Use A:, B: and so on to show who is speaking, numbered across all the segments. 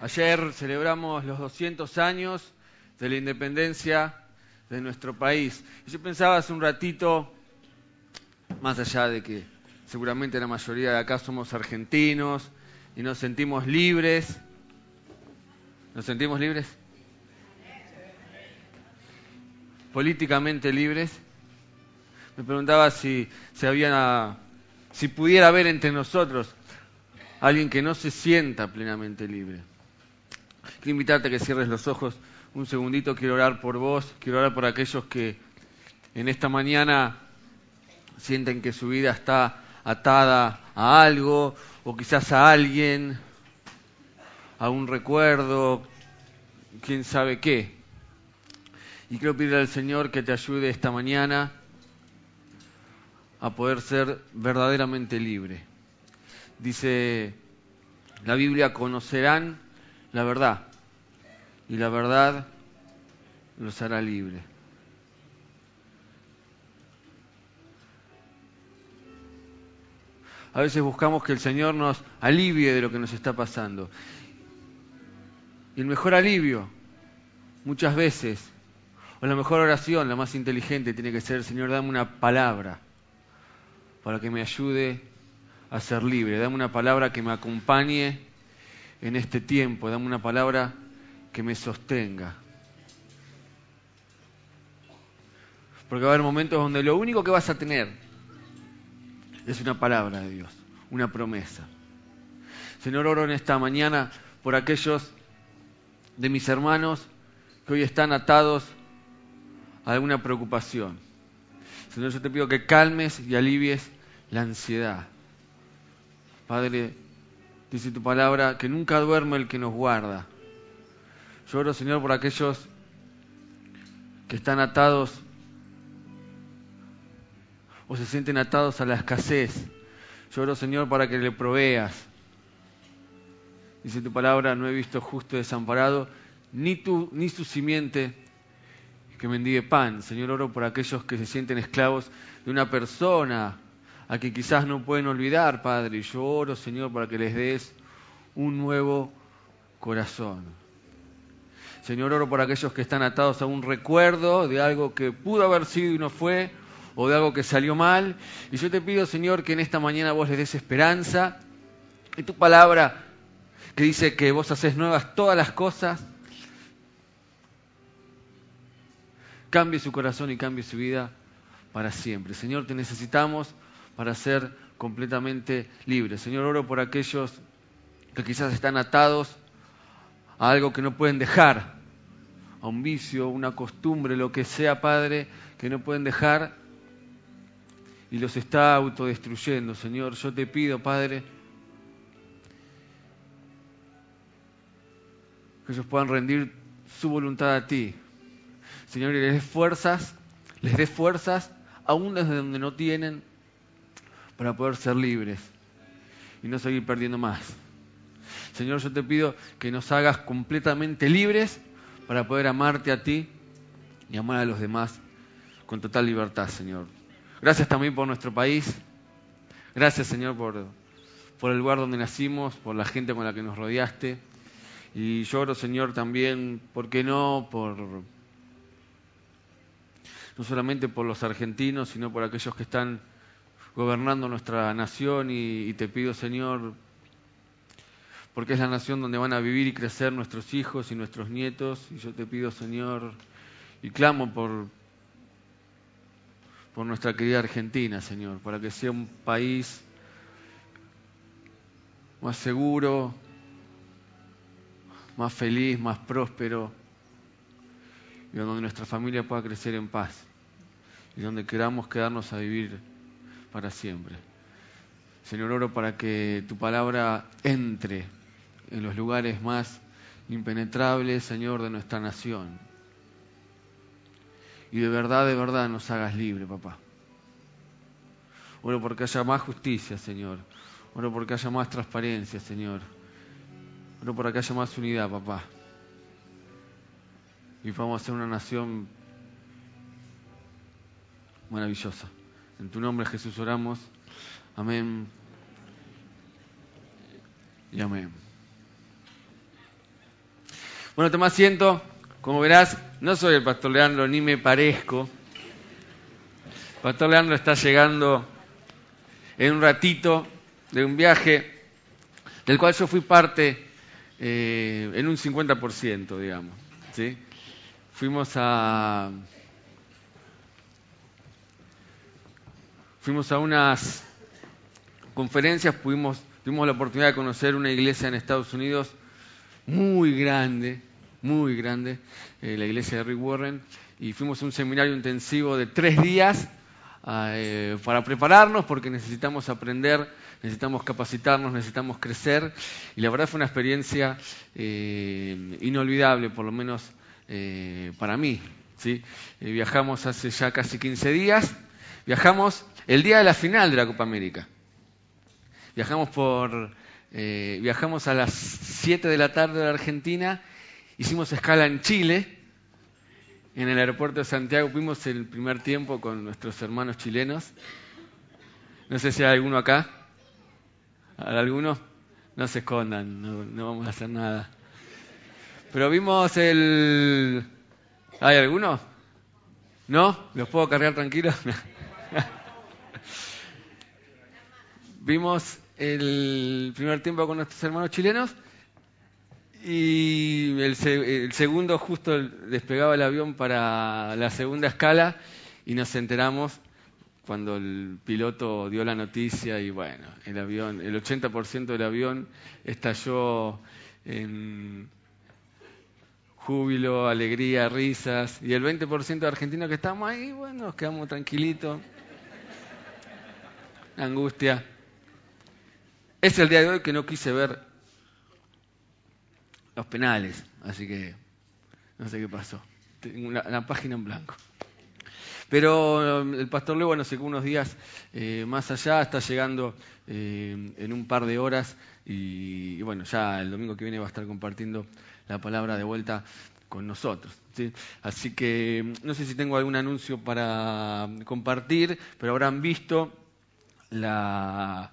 A: Ayer celebramos los 200 años de la independencia de nuestro país. Y yo pensaba hace un ratito, más allá de que seguramente la mayoría de acá somos argentinos y nos sentimos libres. ¿Nos sentimos libres? Políticamente libres. Me preguntaba si, si, había, si pudiera haber entre nosotros alguien que no se sienta plenamente libre. Quiero invitarte a que cierres los ojos un segundito, quiero orar por vos, quiero orar por aquellos que en esta mañana sienten que su vida está atada a algo o quizás a alguien, a un recuerdo, quién sabe qué. Y quiero pedirle al Señor que te ayude esta mañana a poder ser verdaderamente libre. Dice la Biblia, conocerán la verdad y la verdad los hará libre. A veces buscamos que el Señor nos alivie de lo que nos está pasando. Y el mejor alivio, muchas veces, o la mejor oración, la más inteligente, tiene que ser, Señor, dame una palabra para que me ayude a ser libre. Dame una palabra que me acompañe en este tiempo. Dame una palabra que me sostenga. Porque va a haber momentos donde lo único que vas a tener es una palabra de Dios, una promesa. Señor, oro en esta mañana por aquellos de mis hermanos que hoy están atados a alguna preocupación. Señor, yo te pido que calmes y alivies la ansiedad. Padre, dice tu palabra, que nunca duerme el que nos guarda. Yo oro, Señor, por aquellos que están atados o se sienten atados a la escasez. Yo oro, Señor, para que le proveas. Dice tu palabra, no he visto justo desamparado, ni, tu, ni su simiente que mendigue pan. Señor, oro por aquellos que se sienten esclavos de una persona a que quizás no pueden olvidar, Padre. Y yo oro, Señor, para que les des un nuevo corazón. Señor, oro por aquellos que están atados a un recuerdo de algo que pudo haber sido y no fue, o de algo que salió mal. Y yo te pido, Señor, que en esta mañana vos les des esperanza. Y tu palabra que dice que vos haces nuevas todas las cosas, cambie su corazón y cambie su vida para siempre. Señor, te necesitamos para ser completamente libres. Señor, oro por aquellos que quizás están atados a algo que no pueden dejar, a un vicio, una costumbre, lo que sea, Padre, que no pueden dejar y los está autodestruyendo. Señor, yo te pido, Padre, que ellos puedan rendir su voluntad a ti. Señor, y les des fuerzas, les des fuerzas, aún desde donde no tienen, para poder ser libres y no seguir perdiendo más. Señor, yo te pido que nos hagas completamente libres para poder amarte a ti y amar a los demás con total libertad, Señor. Gracias también por nuestro país. Gracias, Señor, por, el lugar donde nacimos, por la gente con la que nos rodeaste. Y lloro, Señor, también, ¿por qué no? Por, no solamente por los argentinos, sino por aquellos que están gobernando nuestra nación y, te pido, Señor, porque es la nación donde van a vivir y crecer nuestros hijos y nuestros nietos, y yo te pido, Señor, y clamo por, por nuestra querida Argentina, Señor, para que sea un país más seguro, más feliz, más próspero, y donde nuestra familia pueda crecer en paz, y donde queramos quedarnos a vivir para siempre. Señor, oro para que tu palabra entre en los lugares más impenetrables, Señor, de nuestra nación. Y de verdad, de verdad nos hagas libre, papá. Oro porque haya más justicia, Señor. Oro porque haya más transparencia, Señor. Oro para que haya más unidad, papá. Y podamos ser una nación maravillosa. En tu nombre Jesús oramos. Amén. Y amén. Bueno, toma asiento. Como verás, no soy el pastor Leandro ni me parezco. El pastor Leandro está llegando en un ratito de un viaje del cual yo fui parte eh, en un 50%, digamos. ¿sí? Fuimos a fuimos a unas conferencias, tuvimos la oportunidad de conocer una iglesia en Estados Unidos muy grande, muy grande, eh, la iglesia de Rick Warren, y fuimos a un seminario intensivo de tres días eh, para prepararnos porque necesitamos aprender, necesitamos capacitarnos, necesitamos crecer, y la verdad fue una experiencia eh, inolvidable, por lo menos para mí. ¿sí? viajamos hace ya casi 15 días, viajamos el día de la final de la Copa América. Viajamos por viajamos a las 7 de la tarde de Argentina Hicimos escala en Chile, en el aeropuerto de Santiago. Fuimos el primer tiempo con nuestros hermanos chilenos. No sé si hay alguno acá. ¿Hay alguno? No se escondan, no, vamos a hacer nada. Pero vimos el... ¿Hay alguno? ¿No? ¿Los puedo cargar tranquilos? vimos el primer tiempo con nuestros hermanos chilenos y el, segundo justo despegaba el avión para la segunda escala y nos enteramos cuando el piloto dio la noticia y bueno, el avión, el 80% del avión estalló en júbilo, alegría, risas y el 20% de argentinos que estábamos ahí, bueno, nos quedamos tranquilitos. Angustia. Es el día de hoy que no quise ver los penales, así que no sé qué pasó. Tengo una, página en blanco. Pero um, el pastor Leo, bueno, sé unos días eh, más allá, está llegando eh, en un par de horas y, bueno, ya el domingo que viene va a estar compartiendo la palabra de vuelta con nosotros. Así que no sé si tengo algún anuncio para compartir, pero habrán visto la...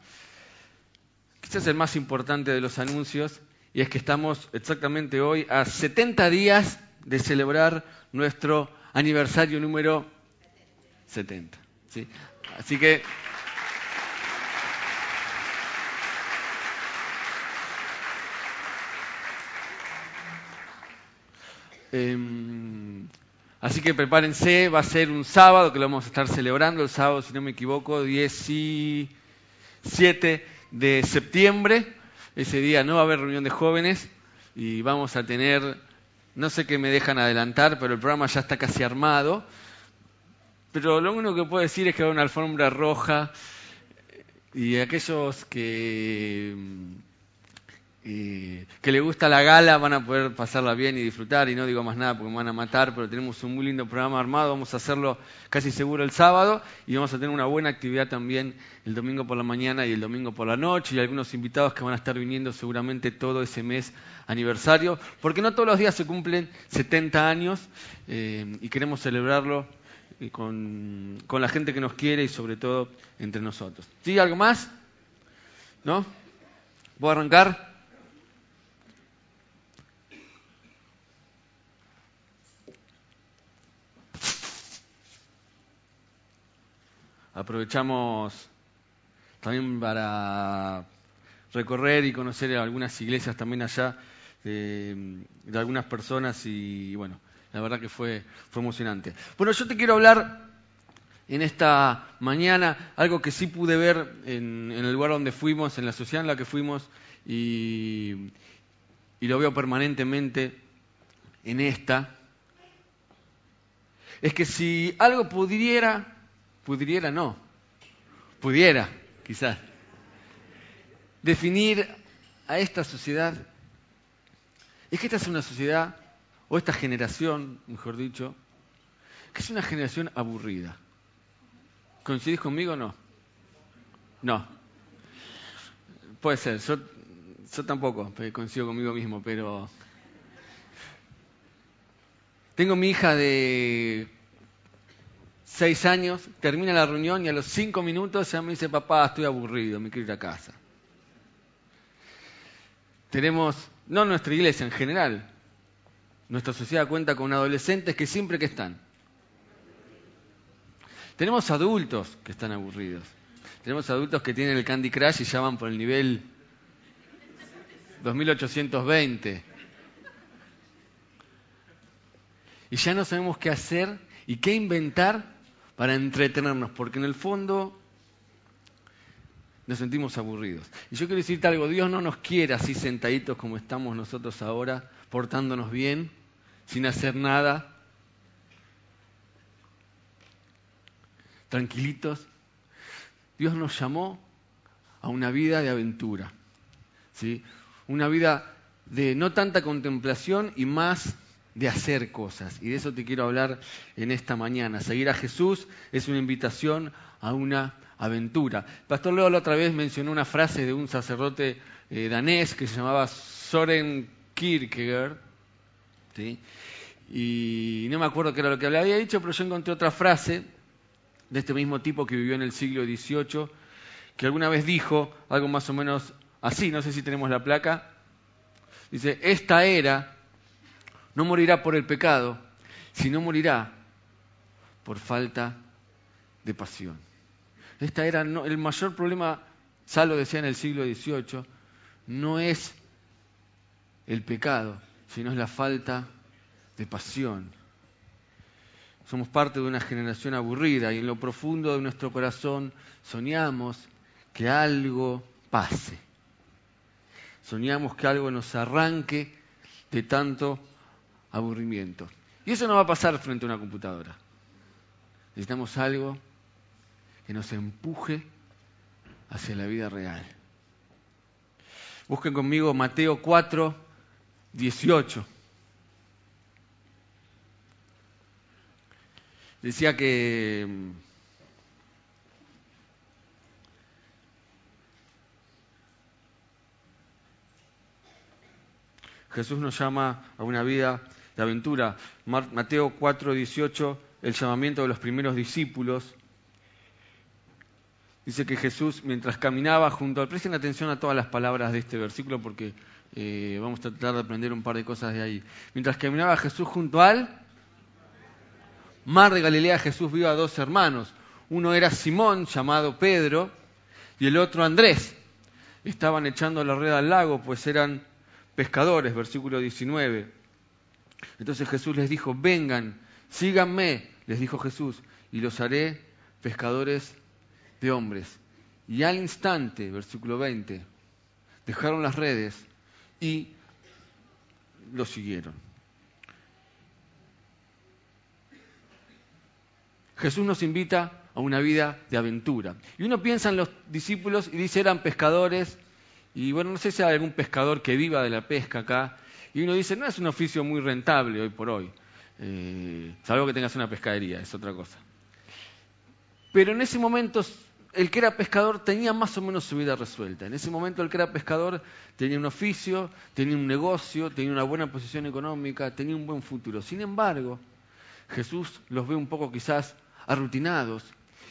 A: Quizás el más importante de los anuncios, y es que estamos exactamente hoy a 70 días de celebrar nuestro aniversario número 70. ¿sí? Así que... Em, así que prepárense, va a ser un sábado que lo vamos a estar celebrando, el sábado, si no me equivoco, 17 de septiembre. Ese día no va a haber reunión de jóvenes y vamos a tener, no sé qué me dejan adelantar, pero el programa ya está casi armado. Pero lo único que puedo decir es que va a haber una alfombra roja y aquellos que y que le gusta la gala van a poder pasarla bien y disfrutar y no digo más nada porque me van a matar, pero tenemos un muy lindo programa armado, vamos a hacerlo casi seguro el sábado y vamos a tener una buena actividad también el domingo por la mañana y el domingo por la noche y algunos invitados que van a estar viniendo seguramente todo ese mes aniversario, porque no todos los días se cumplen 70 años eh, y queremos celebrarlo eh, con, con la gente que nos quiere y sobre todo entre nosotros. ¿Sí? ¿Algo más? ¿No? ¿Puedo arrancar? Aprovechamos también para recorrer y conocer algunas iglesias también allá de, algunas personas y bueno, la verdad que fue, fue emocionante. Bueno, yo te quiero hablar en esta mañana algo que sí pude ver en, el lugar donde fuimos, en la sociedad en la que fuimos y, y lo veo permanentemente en esta, es que si algo pudiera pudiera no, pudiera quizás, definir a esta sociedad, es que esta es una sociedad, o esta generación, mejor dicho, que es una generación aburrida. ¿Coincidís conmigo o no? No. Puede ser, yo, yo tampoco coincido conmigo mismo, pero... Tengo mi hija de seis años, termina la reunión y a los cinco minutos ya me dice, papá, estoy aburrido, me quiero ir a casa. Tenemos, no nuestra iglesia en general, nuestra sociedad cuenta con adolescentes que siempre que están. Tenemos adultos que están aburridos. Tenemos adultos que tienen el Candy Crush y ya van por el nivel 2820. Y ya no sabemos qué hacer y qué inventar para entretenernos, porque en el fondo nos sentimos aburridos. Y yo quiero decirte algo, Dios no nos quiere así sentaditos como estamos nosotros ahora, portándonos bien, sin hacer nada, tranquilitos. Dios nos llamó a una vida de aventura, ¿sí? una vida de no tanta contemplación y más de hacer cosas. Y de eso te quiero hablar en esta mañana. Seguir a Jesús es una invitación a una aventura. Pastor Leo la otra vez mencionó una frase de un sacerdote eh, danés que se llamaba Soren Kierkegaard. Y no me acuerdo qué era lo que le había dicho, pero yo encontré otra frase de este mismo tipo que vivió en el siglo XVIII, que alguna vez dijo algo más o menos así, no sé si tenemos la placa. Dice, esta era no morirá por el pecado, sino morirá por falta de pasión. Esta era el mayor problema, Salo decía en el siglo XVIII, no es el pecado, sino es la falta de pasión. Somos parte de una generación aburrida y en lo profundo de nuestro corazón soñamos que algo pase. Soñamos que algo nos arranque de tanto aburrimiento. Y eso no va a pasar frente a una computadora. Necesitamos algo que nos empuje hacia la vida real. Busquen conmigo Mateo 4, 18. Decía que mm, Jesús nos llama a una vida de aventura. Mateo 4, 18, el llamamiento de los primeros discípulos. Dice que Jesús, mientras caminaba junto al... Presten atención a todas las palabras de este versículo porque eh, vamos a tratar de aprender un par de cosas de ahí. Mientras caminaba Jesús junto al mar de Galilea, Jesús vio a dos hermanos. Uno era Simón, llamado Pedro, y el otro Andrés. Estaban echando la red al lago, pues eran pescadores, versículo 19. Entonces Jesús les dijo, vengan, síganme, les dijo Jesús, y los haré pescadores de hombres. Y al instante, versículo 20, dejaron las redes y lo siguieron. Jesús nos invita a una vida de aventura. Y uno piensa en los discípulos y dice eran pescadores, y bueno, no sé si hay algún pescador que viva de la pesca acá, y uno dice, no es un oficio muy rentable hoy por hoy, eh, salvo que tengas una pescadería, es otra cosa. Pero en ese momento el que era pescador tenía más o menos su vida resuelta. En ese momento el que era pescador tenía un oficio, tenía un negocio, tenía una buena posición económica, tenía un buen futuro. Sin embargo, Jesús los ve un poco quizás arrutinados,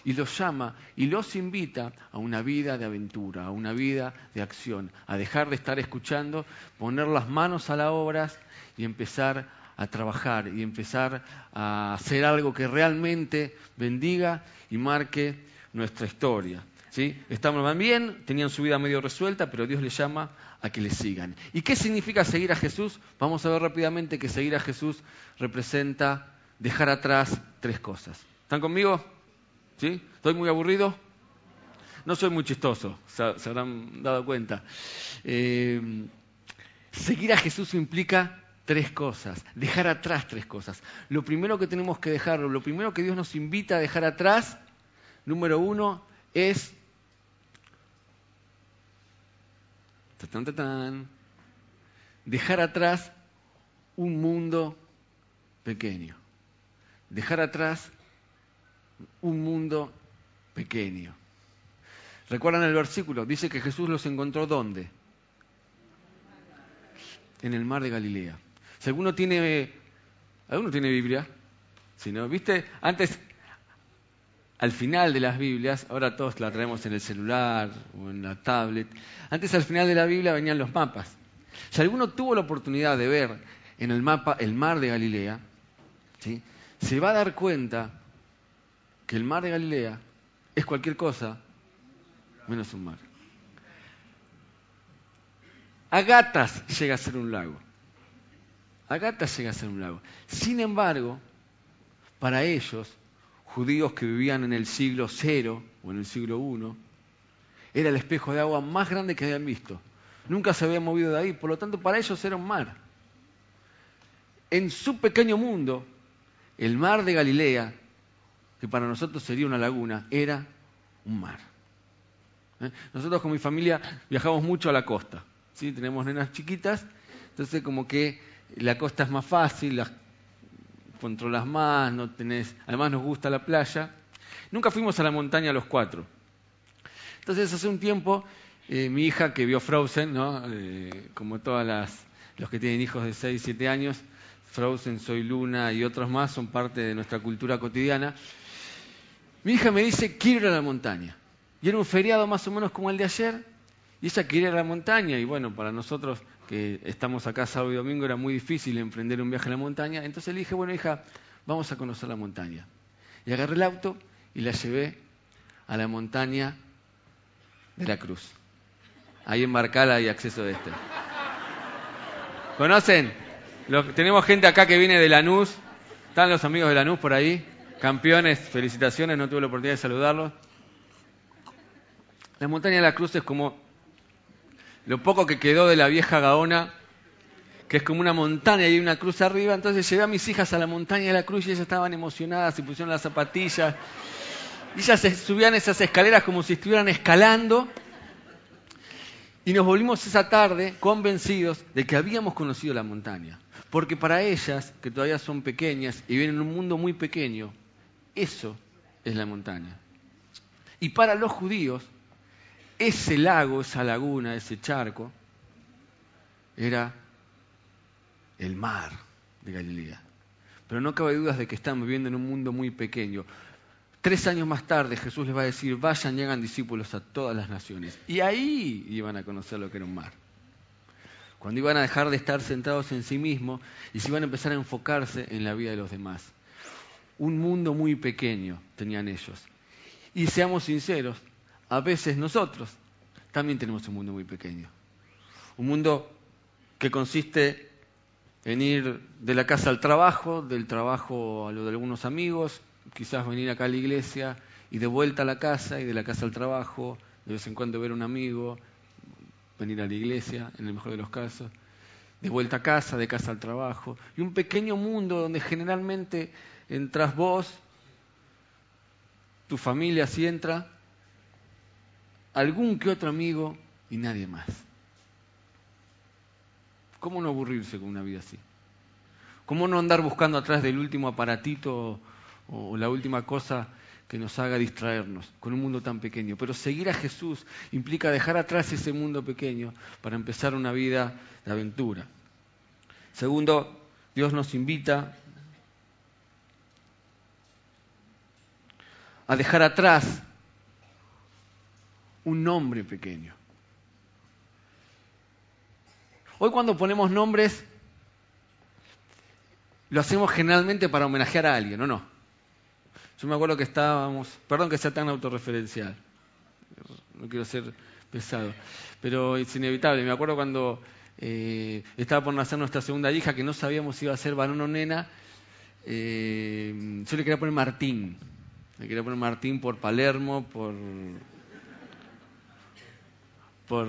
A: y los llama y los invita a una vida de aventura, a una vida de acción, a dejar de estar escuchando, poner las manos a la obra y empezar a trabajar y empezar a hacer algo que realmente bendiga y marque nuestra historia. ¿Sí? Estaban bien, tenían su vida medio resuelta, pero Dios les llama a que le sigan. ¿Y qué significa seguir a Jesús? Vamos a ver rápidamente que seguir a Jesús representa dejar atrás tres cosas. ¿Están conmigo? ¿Sí? ¿Estoy muy aburrido? No soy muy chistoso, se, habrán dado cuenta. Eh, seguir a Jesús implica tres cosas, dejar atrás tres cosas. Lo primero que tenemos que dejar, lo primero que Dios nos invita a dejar atrás, número uno, es dejar atrás un mundo pequeño. Dejar atrás un mundo pequeño. ¿Recuerdan el versículo? Dice que Jesús los encontró ¿dónde? En el mar de Galilea. Si alguno tiene, ¿alguno tiene Biblia? Si no, ¿viste? Antes, al final de las Biblias, ahora todos la traemos en el celular o en la tablet, antes al final de la Biblia venían los mapas. Si alguno tuvo la oportunidad de ver en el mapa el mar de Galilea, ¿sí? se va a dar cuenta que el mar de Galilea es cualquier cosa menos un mar. Agatas llega a ser un lago. Agatas llega a ser un lago. Sin embargo, para ellos, judíos que vivían en el siglo cero o en el siglo I, era el espejo de agua más grande que habían visto. Nunca se había movido de ahí, por lo tanto para ellos era un mar. En su pequeño mundo, el mar de Galilea, que para nosotros sería una laguna, era un mar. ¿Eh? Nosotros con mi familia viajamos mucho a la costa, ¿sí? tenemos nenas chiquitas, entonces como que la costa es más fácil, las controlas más, no tenés, además nos gusta la playa. Nunca fuimos a la montaña los cuatro. Entonces hace un tiempo eh, mi hija que vio Frozen, ¿no? Eh, como todas las los que tienen hijos de 6, 7 años, Frozen, Soy Luna y otros más son parte de nuestra cultura cotidiana. Mi hija me dice, quiero ir a la montaña. Y era un feriado más o menos como el de ayer, y ella quería ir a la montaña, y bueno, para nosotros que estamos acá sábado y domingo era muy difícil emprender un viaje a la montaña, entonces le dije, bueno hija, vamos a conocer la montaña. Y agarré el auto y la llevé a la montaña de la Cruz. Ahí en Barcala hay acceso de este. ¿Conocen? tenemos gente acá que viene de Lanús. ¿Están los amigos de Lanús por ahí? Campeones, felicitaciones, no tuve la oportunidad de saludarlos. La montaña de la Cruz es como lo poco que quedó de la vieja Gaona, que es como una montaña y una cruz arriba. Entonces llevé a mis hijas a la montaña de la cruz y ellas estaban emocionadas, se pusieron las zapatillas. Y ellas subían esas escaleras como si estuvieran escalando. Y nos volvimos esa tarde convencidos de que habíamos conocido la montaña. Porque para ellas, que todavía son pequeñas y vienen en un mundo muy pequeño, eso es la montaña. Y para los judíos, ese lago, esa laguna, ese charco, era el mar de Galilea. Pero no cabe dudas de que están viviendo en un mundo muy pequeño. Tres años más tarde Jesús les va a decir, vayan y hagan discípulos a todas las naciones. Y ahí iban a conocer lo que era un mar. Cuando iban a dejar de estar centrados en sí mismos y se iban a empezar a enfocarse en la vida de los demás. Un mundo muy pequeño tenían ellos. Y seamos sinceros, a veces nosotros también tenemos un mundo muy pequeño. Un mundo que consiste en ir de la casa al trabajo, del trabajo a lo de algunos amigos, quizás venir acá a la iglesia y de vuelta a la casa y de la casa al trabajo, de vez en cuando ver a un amigo, venir a la iglesia, en el mejor de los casos, de vuelta a casa, de casa al trabajo, y un pequeño mundo donde generalmente entras vos, tu familia si entra, algún que otro amigo y nadie más. ¿Cómo no aburrirse con una vida así? ¿Cómo no andar buscando atrás del último aparatito o la última cosa que nos haga distraernos con un mundo tan pequeño. Pero seguir a Jesús implica dejar atrás ese mundo pequeño para empezar una vida de aventura. Segundo, Dios nos invita a dejar atrás un nombre pequeño. Hoy cuando ponemos nombres, lo hacemos generalmente para homenajear a alguien, ¿o no? Yo me acuerdo que estábamos, perdón que sea tan autorreferencial, no quiero ser pesado, pero es inevitable. Me acuerdo cuando eh, estaba por nacer nuestra segunda hija, que no sabíamos si iba a ser varón o nena, eh, yo le quería poner Martín. Le quería poner Martín por Palermo, por por,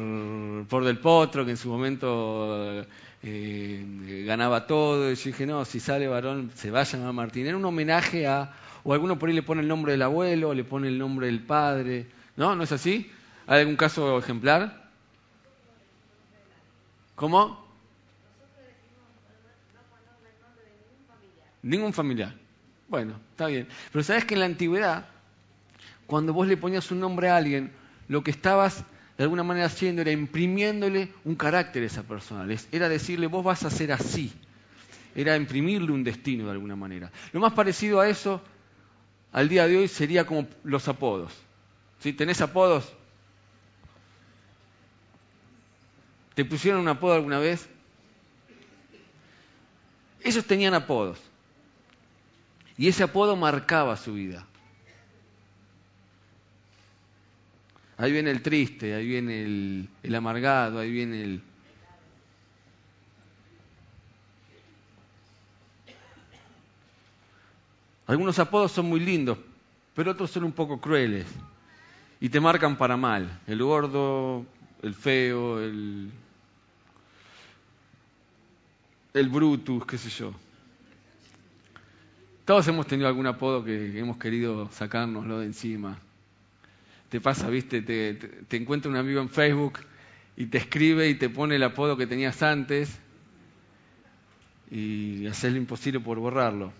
A: por Del Potro, que en su momento eh, ganaba todo. Y yo dije, no, si sale varón, se va a llamar Martín. Era un homenaje a o alguno por ahí le pone el nombre del abuelo, le pone el nombre del padre. ¿No? ¿No es así? ¿Hay algún caso ejemplar? ¿Cómo? Ningún familiar. Bueno, está bien. Pero sabes que en la antigüedad, cuando vos le ponías un nombre a alguien, lo que estabas de alguna manera haciendo era imprimiéndole un carácter a esa persona. Era decirle, vos vas a ser así. Era imprimirle un destino de alguna manera. Lo más parecido a eso al día de hoy sería como los apodos. ¿Sí? ¿Tenés apodos? ¿Te pusieron un apodo alguna vez? Ellos tenían apodos. Y ese apodo marcaba su vida. Ahí viene el triste, ahí viene el, amargado, ahí viene el... Algunos apodos son muy lindos, pero otros son un poco crueles y te marcan para mal. El gordo, el feo, el, el Brutus, qué sé yo. Todos hemos tenido algún apodo que hemos querido sacárnoslo de encima. Te pasa, viste, te, te, encuentra un amigo en Facebook y te escribe y te pone el apodo que tenías antes y haces lo imposible por borrarlo.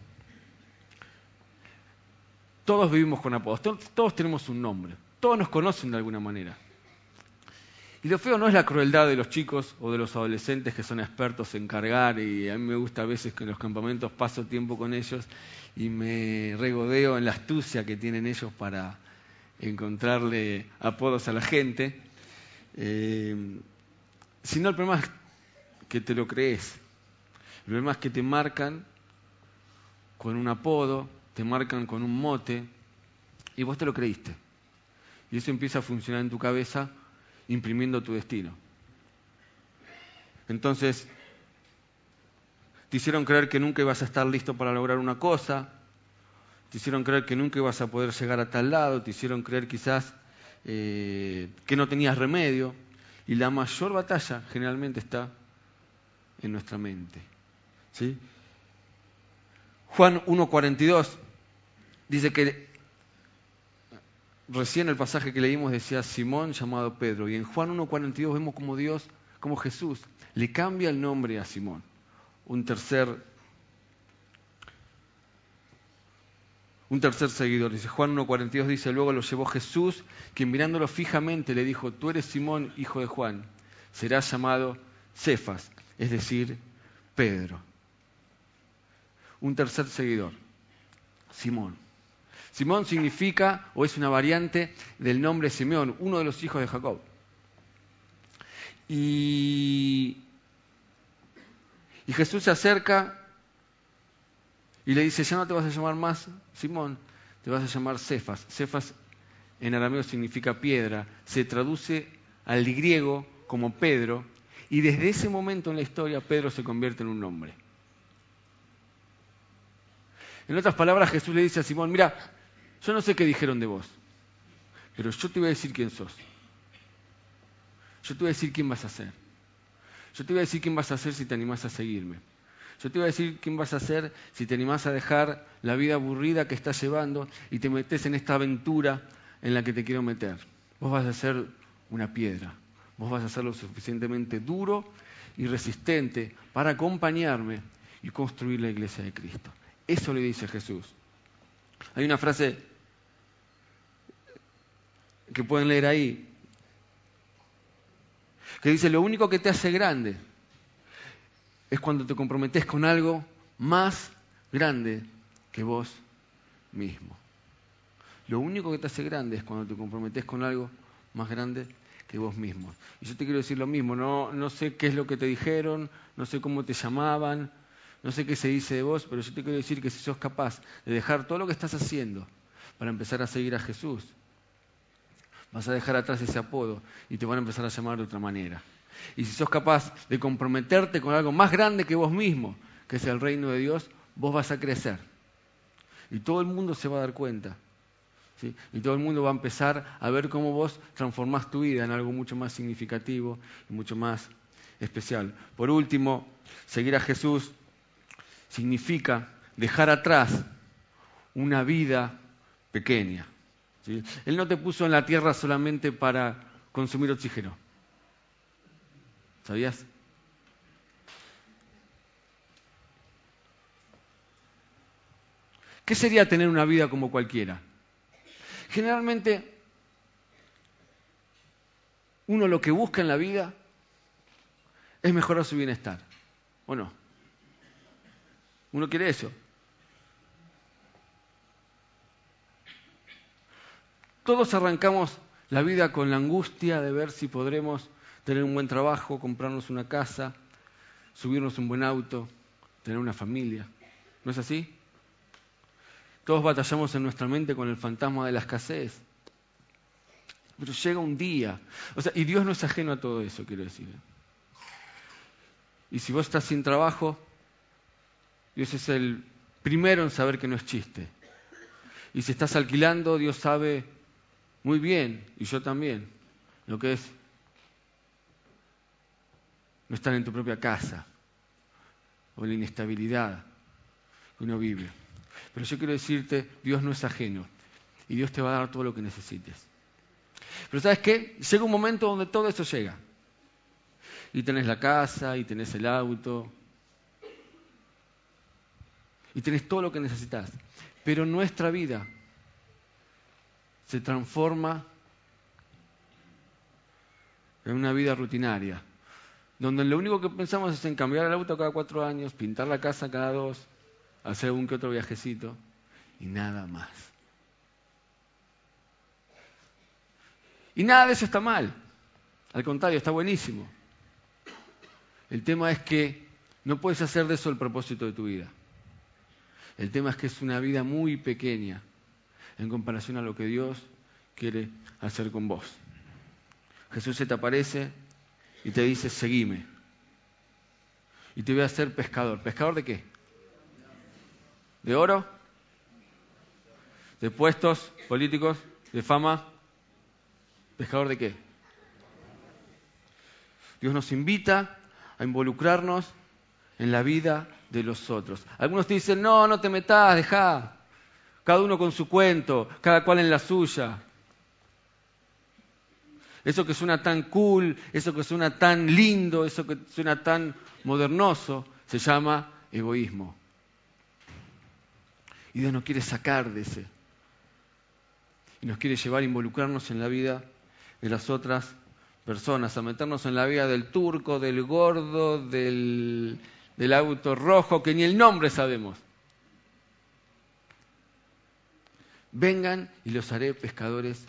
A: Todos vivimos con apodos, todos tenemos un nombre, todos nos conocen de alguna manera. Y lo feo no es la crueldad de los chicos o de los adolescentes que son expertos en cargar y a mí me gusta a veces que en los campamentos paso tiempo con ellos y me regodeo en la astucia que tienen ellos para encontrarle apodos a la gente. Eh, sino el problema es que te lo crees. El problema es que te marcan con un apodo, te marcan con un mote y vos te lo creíste. Y eso empieza a funcionar en tu cabeza imprimiendo tu destino. Entonces, te hicieron creer que nunca ibas a estar listo para lograr una cosa, te hicieron creer que nunca ibas a poder llegar a tal lado, te hicieron creer quizás eh, que no tenías remedio, y la mayor batalla generalmente está en nuestra mente. ¿sí? Juan 1.42 dice que recién el pasaje que leímos decía Simón llamado Pedro. Y en Juan 1.42 vemos como Dios, como Jesús, le cambia el nombre a Simón. Un tercer, un tercer seguidor. Dice Juan 1.42 dice, luego lo llevó Jesús, quien mirándolo fijamente le dijo, tú eres Simón, hijo de Juan, serás llamado Cefas, es decir, Pedro. Un tercer seguidor, Simón. Simón significa, o es una variante del nombre Simeón, uno de los hijos de Jacob. Y, Jesús se acerca y le dice, ya no te vas a llamar más Simón, te vas a llamar Cefas. Cefas en arameo significa piedra, se traduce al griego como Pedro, y desde ese momento en la historia Pedro se convierte en un nombre. En otras palabras, Jesús le dice a Simón, mira, yo no sé qué dijeron de vos, pero yo te voy a decir quién sos. Yo te voy a decir quién vas a ser. Yo te voy a decir quién vas a ser si te animás a seguirme. Yo te voy a decir quién vas a ser si te animás a dejar la vida aburrida que estás llevando y te metes en esta aventura en la que te quiero meter. Vos vas a ser una piedra. Vos vas a ser lo suficientemente duro y resistente para acompañarme y construir la iglesia de Cristo. Eso le dice Jesús. Hay una frase que pueden leer ahí, que dice, lo único que te hace grande es cuando te comprometes con algo más grande que vos mismo. Lo único que te hace grande es cuando te comprometes con algo más grande que vos mismo. Y yo te quiero decir lo mismo, no, no sé qué es lo que te dijeron, no sé cómo te llamaban, no sé qué se dice de vos, pero yo te quiero decir que si sos capaz de dejar todo lo que estás haciendo para empezar a seguir a Jesús, vas a dejar atrás ese apodo y te van a empezar a llamar de otra manera. Y si sos capaz de comprometerte con algo más grande que vos mismo, que es el reino de Dios, vos vas a crecer. Y todo el mundo se va a dar cuenta. Y todo el mundo va a empezar a ver cómo vos transformás tu vida en algo mucho más significativo y mucho más especial. Por último, seguir a Jesús significa dejar atrás una vida pequeña. Él no te puso en la tierra solamente para consumir oxígeno. ¿Sabías? ¿Qué sería tener una vida como cualquiera? Generalmente, uno lo que busca en la vida es mejorar su bienestar, ¿o no? Uno quiere eso. Todos arrancamos la vida con la angustia de ver si podremos tener un buen trabajo, comprarnos una casa, subirnos un buen auto, tener una familia. ¿No es así? Todos batallamos en nuestra mente con el fantasma de la escasez. Pero llega un día. O sea, y Dios no es ajeno a todo eso, quiero decir. Y si vos estás sin trabajo, Dios es el primero en saber que no es chiste. Y si estás alquilando, Dios sabe muy bien, y yo también, lo que es no estar en tu propia casa o la inestabilidad que uno vive. Pero yo quiero decirte, Dios no es ajeno y Dios te va a dar todo lo que necesites. Pero ¿sabes qué? Llega un momento donde todo eso llega. Y tenés la casa, y tenés el auto, y tenés todo lo que necesitas. Pero nuestra vida se transforma en una vida rutinaria, donde lo único que pensamos es en cambiar el auto cada cuatro años, pintar la casa cada dos, hacer un que otro viajecito y nada más. Y nada de eso está mal, al contrario, está buenísimo. El tema es que no puedes hacer de eso el propósito de tu vida. El tema es que es una vida muy pequeña en comparación a lo que Dios quiere hacer con vos. Jesús se te aparece y te dice, seguime. Y te voy a hacer pescador. ¿Pescador de qué? ¿De oro? ¿De puestos políticos? ¿De fama? ¿Pescador de qué? Dios nos invita a involucrarnos en la vida de los otros. Algunos te dicen, no, no te metas, deja. Cada uno con su cuento, cada cual en la suya. Eso que suena tan cool, eso que suena tan lindo, eso que suena tan modernoso, se llama egoísmo. Y Dios nos quiere sacar de ese. Y nos quiere llevar a involucrarnos en la vida de las otras personas, a meternos en la vida del turco, del gordo, del, del auto rojo, que ni el nombre sabemos. Vengan y los haré pescadores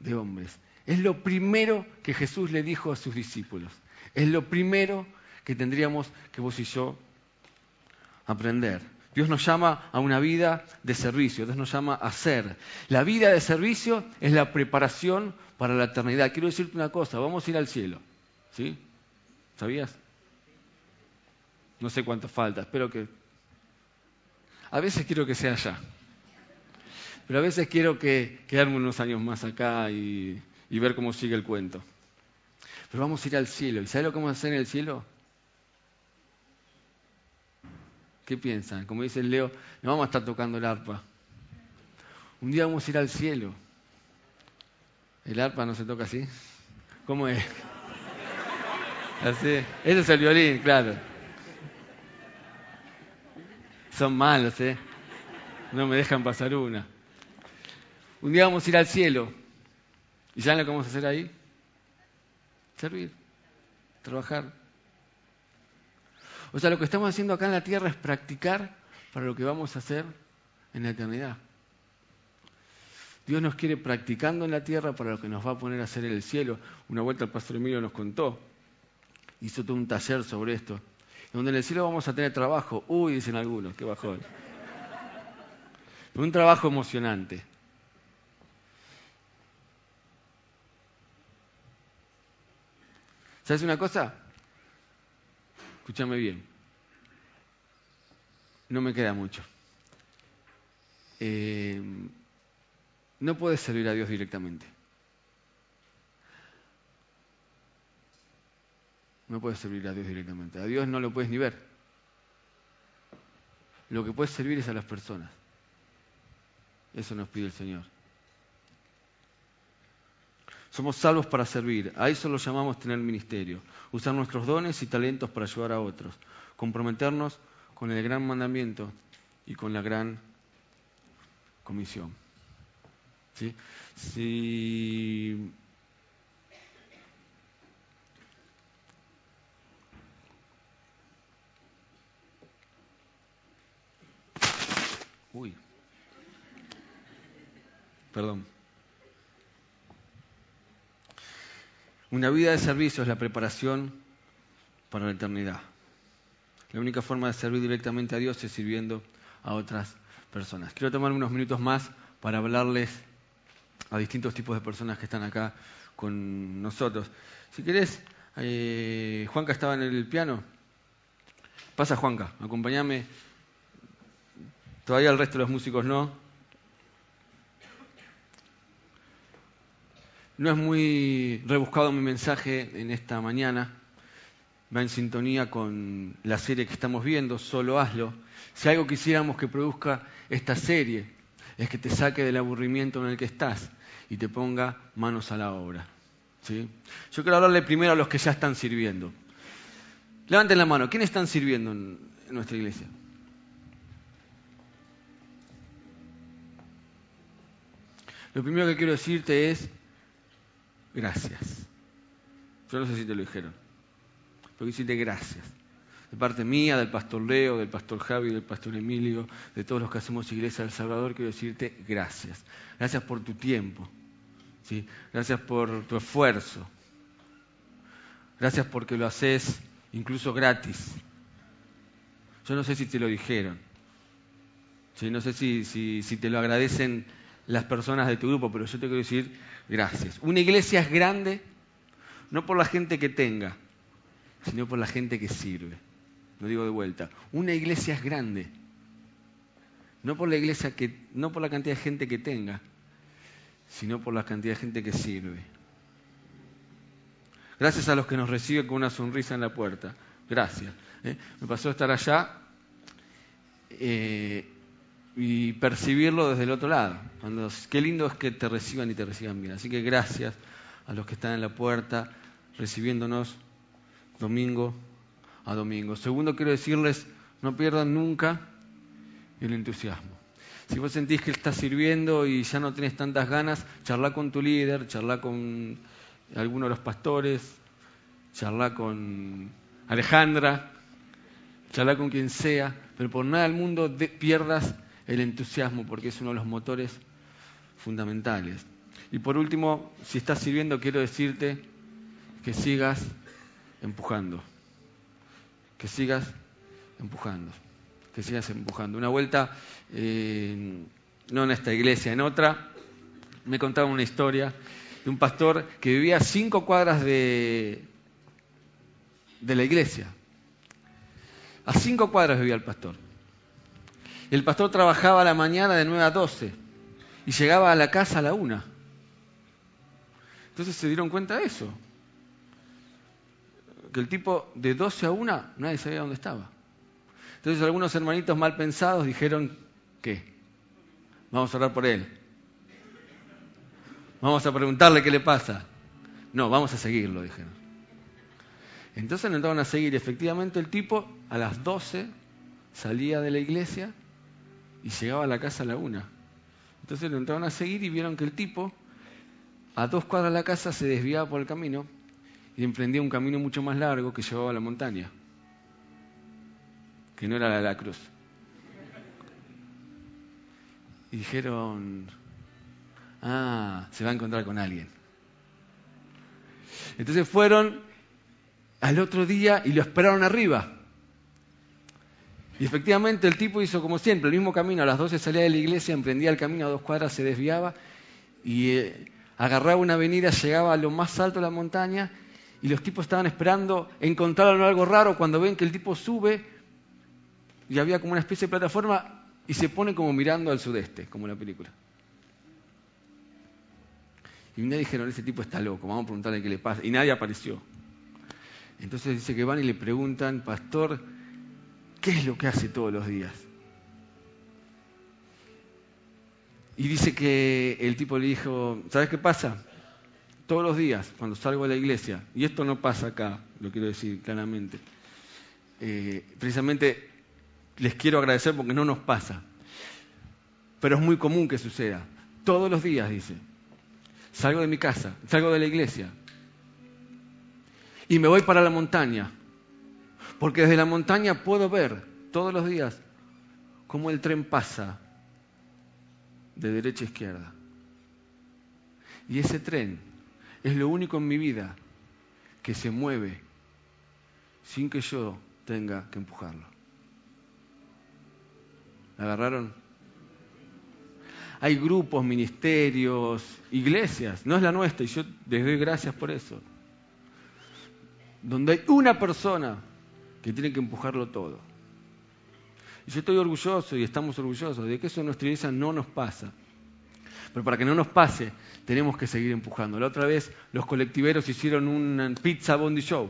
A: de hombres. Es lo primero que Jesús le dijo a sus discípulos. Es lo primero que tendríamos que vos y yo aprender. Dios nos llama a una vida de servicio, Dios nos llama a ser. La vida de servicio es la preparación para la eternidad. Quiero decirte una cosa, vamos a ir al cielo. ¿Sí? ¿Sabías? No sé cuánto falta, espero que... A veces quiero que sea allá, pero a veces quiero que quedarme unos años más acá y, ver cómo sigue el cuento. Pero vamos a ir al cielo. ¿Y sabes lo que vamos a hacer en el cielo? ¿Qué piensan? Como dice Leo, no vamos a estar tocando el arpa. Un día vamos a ir al cielo. ¿El arpa no se toca así? ¿Cómo es? Así. Ese es el violín, claro. Son malos, ¿eh? No me dejan pasar una. Un día vamos a ir al cielo. ¿Y saben lo que vamos a hacer ahí? Servir, trabajar. O sea, lo que estamos haciendo acá en la tierra es practicar para lo que vamos a hacer en la eternidad. Dios nos quiere practicando en la tierra para lo que nos va a poner a hacer en el cielo. Una vuelta el pastor Emilio nos contó, hizo todo un taller sobre esto donde en el cielo vamos a tener trabajo. Uy, dicen algunos, qué bajón. un trabajo emocionante. ¿Sabes una cosa? Escúchame bien. No me queda mucho. Eh, no puedes servir a Dios directamente. No puedes servir a Dios directamente. A Dios no lo puedes ni ver. Lo que puedes servir es a las personas. Eso nos pide el Señor. Somos salvos para servir. A eso lo llamamos tener ministerio. Usar nuestros dones y talentos para ayudar a otros. Comprometernos con el gran mandamiento y con la gran comisión. ¿Sí? Si Uy. Perdón. Una vida de servicio es la preparación para la eternidad. La única forma de servir directamente a Dios es sirviendo a otras personas. Quiero tomar unos minutos más para hablarles a distintos tipos de personas que están acá con nosotros. Si querés, eh, Juanca estaba en el piano. Pasa Juanca, acompáñame. Todavía el resto de los músicos no. No es muy rebuscado mi mensaje en esta mañana. Va en sintonía con la serie que estamos viendo, solo hazlo. Si algo quisiéramos que produzca esta serie es que te saque del aburrimiento en el que estás y te ponga manos a la obra. ¿sí? Yo quiero hablarle primero a los que ya están sirviendo. Levanten la mano, ¿quiénes están sirviendo en, nuestra iglesia? Lo primero que quiero decirte es gracias. Yo no sé si te lo dijeron, pero decirte gracias de parte mía, del pastor Leo, del pastor Javi, del pastor Emilio, de todos los que hacemos Iglesia del Salvador, quiero decirte gracias. Gracias por tu tiempo. ¿sí? Gracias por tu esfuerzo. Gracias porque lo haces incluso gratis. Yo no sé si te lo dijeron. ¿sí? No sé si, si, si te lo agradecen las personas de tu grupo, pero yo te quiero decir gracias. Una iglesia es grande no por la gente que tenga, sino por la gente que sirve lo digo de vuelta, una iglesia es grande, no por la iglesia que, no por la cantidad de gente que tenga, sino por la cantidad de gente que sirve. Gracias a los que nos reciben con una sonrisa en la puerta. Gracias. ¿eh? Me pasó estar allá eh, y percibirlo desde el otro lado. Cuando, qué lindo es que te reciban y te reciban bien. Así que gracias a los que están en la puerta recibiéndonos domingo a domingo. Segundo, quiero decirles, no pierdan nunca el entusiasmo. Si vos sentís que estás sirviendo y ya no tenés tantas ganas, charla con tu líder, charla con alguno de los pastores, charla con Alejandra, charla con quien sea, pero por nada del mundo pierdas el entusiasmo porque es uno de los motores fundamentales. Y por último, si estás sirviendo, quiero decirte que sigas empujando que sigas empujando, que sigas empujando. Una vuelta, eh, no en esta iglesia, en otra, me contaban una historia de un pastor que vivía a cinco cuadras de, de la iglesia. A cinco cuadras vivía el pastor. El pastor trabajaba a la mañana de 9 a 12 y llegaba a la casa a la una. Entonces se dieron cuenta de eso que el tipo de 12 a 1 nadie sabía dónde estaba. Entonces algunos hermanitos mal pensados dijeron, ¿qué? Vamos a orar por él. Vamos a preguntarle qué le pasa. No, vamos a seguirlo, dijeron. Entonces lo entraron a seguir. Efectivamente el tipo a las 12 salía de la iglesia y llegaba a la casa a la 1. Entonces lo entraron a seguir y vieron que el tipo a dos cuadras de la casa se desviaba por el camino y emprendía un camino mucho más largo que llevaba a la montaña, que no era la de la cruz. Y dijeron, ah, se va a encontrar con alguien. Entonces fueron al otro día y lo esperaron arriba. Y efectivamente el tipo hizo como siempre, el mismo camino, a las 12 salía de la iglesia, emprendía el camino a dos cuadras, se desviaba y eh, agarraba una avenida, llegaba a lo más alto de la montaña y los tipos estaban esperando encontrar algo raro cuando ven que el tipo sube y había como una especie de plataforma y se pone como mirando al sudeste, como en la película. Y un día dijeron, ese tipo está loco, vamos a preguntarle qué le pasa. Y nadie apareció. Entonces dice que van y le preguntan, pastor, ¿qué es lo que hace todos los días? Y dice que el tipo le dijo, ¿sabes qué pasa? todos los días cuando salgo de la iglesia, y esto no pasa acá, lo quiero decir claramente, eh, precisamente les quiero agradecer porque no nos pasa, pero es muy común que suceda. Todos los días, dice, salgo de mi casa, salgo de la iglesia y me voy para la montaña, porque desde la montaña puedo ver todos los días cómo el tren pasa de derecha a izquierda. Y ese tren es lo único en mi vida que se mueve sin que yo tenga que empujarlo. ¿Agarraron? Hay grupos, ministerios, iglesias, no es la nuestra y yo les doy gracias por eso, donde hay una persona que tiene que empujarlo todo. Y yo estoy orgulloso y estamos orgullosos de que eso en nuestra iglesia no nos pasa. Pero para que no nos pase, tenemos que seguir empujando. La otra vez los colectiveros hicieron un pizza bondi show.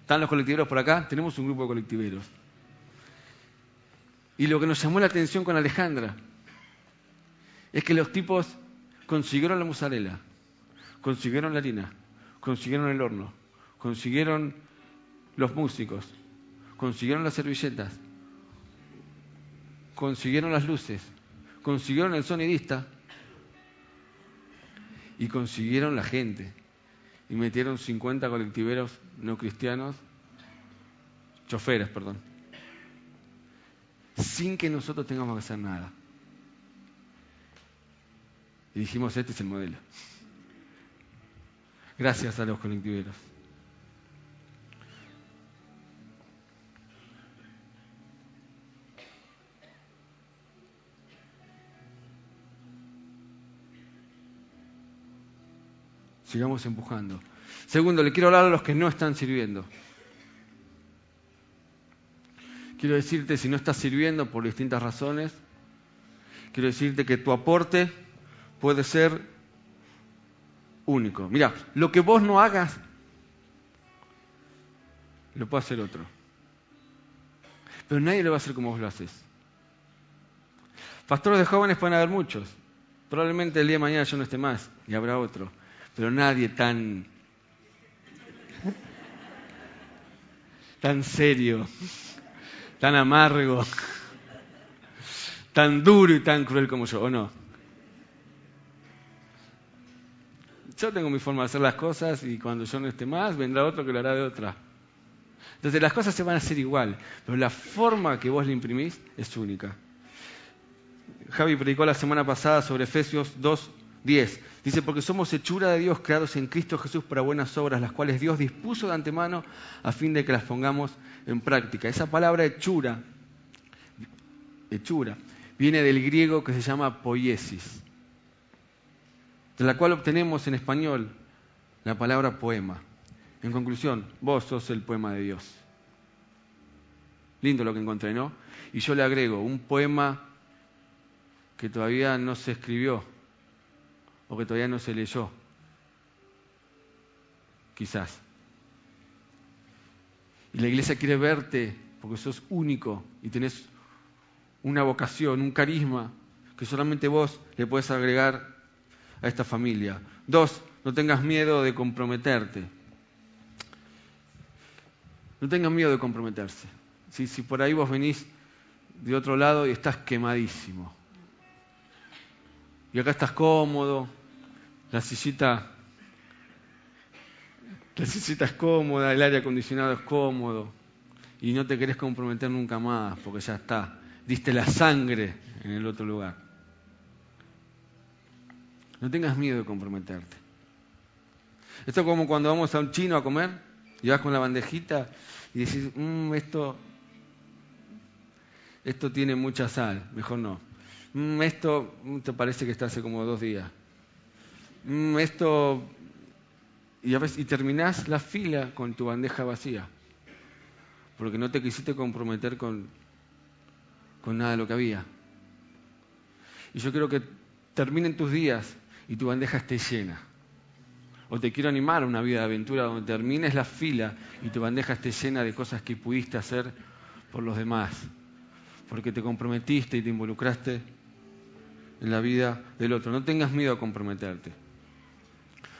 A: ¿Están los colectiveros por acá? Tenemos un grupo de colectiveros. Y lo que nos llamó la atención con Alejandra es que los tipos consiguieron la mozzarella, consiguieron la harina, consiguieron el horno, consiguieron los músicos, consiguieron las servilletas, consiguieron las luces, consiguieron el sonidista y consiguieron la gente. Y metieron 50 colectiveros no cristianos, choferes, perdón, sin que nosotros tengamos que hacer nada. Y dijimos, este es el modelo. Gracias a los colectiveros. Sigamos empujando. Segundo, le quiero hablar a los que no están sirviendo. Quiero decirte, si no estás sirviendo por distintas razones, quiero decirte que tu aporte puede ser único. Mira, lo que vos no hagas, lo puede hacer otro. Pero nadie lo va a hacer como vos lo haces. Pastores de jóvenes pueden haber muchos. Probablemente el día de mañana yo no esté más y habrá otro. Pero nadie tan tan serio, tan amargo, tan duro y tan cruel como yo, ¿o no? Yo tengo mi forma de hacer las cosas y cuando yo no esté más, vendrá otro que lo hará de otra. Entonces las cosas se van a hacer igual, pero la forma que vos le imprimís es única. Javi predicó la semana pasada sobre Efesios 2, 10. Dice, porque somos hechura de Dios creados en Cristo Jesús para buenas obras, las cuales Dios dispuso de antemano a fin de que las pongamos en práctica. Esa palabra hechura, hechura, viene del griego que se llama poiesis de la cual obtenemos en español la palabra poema. En conclusión, vos sos el poema de Dios. Lindo lo que encontré, ¿no? Y yo le agrego un poema que todavía no se escribió o que todavía no se leyó. Quizás. Y la iglesia quiere verte porque sos único y tenés una vocación, un carisma que solamente vos le puedes agregar a esta familia. Dos, no tengas miedo de comprometerte. No tengas miedo de comprometerse. Si, si por ahí vos venís de otro lado y estás quemadísimo. Y acá estás cómodo, la sillita, es cómoda, el aire acondicionado es cómodo, y no te querés comprometer nunca más, porque ya está, diste la sangre en el otro lugar. No tengas miedo de comprometerte. Esto es como cuando vamos a un chino a comer y vas con la bandejita y decís, mmm, esto, esto tiene mucha sal, mejor no. Mm, esto mm, te parece que está hace como dos días. Mm, esto, y, a veces, y terminás la fila con tu bandeja vacía, porque no te quisiste comprometer con, con nada de lo que había. Y yo quiero que terminen tus días y tu bandeja esté llena. O te quiero animar a una vida de aventura donde termines la fila y tu bandeja esté llena de cosas que pudiste hacer por los demás, porque te comprometiste y te involucraste en la vida del otro. No tengas miedo a comprometerte.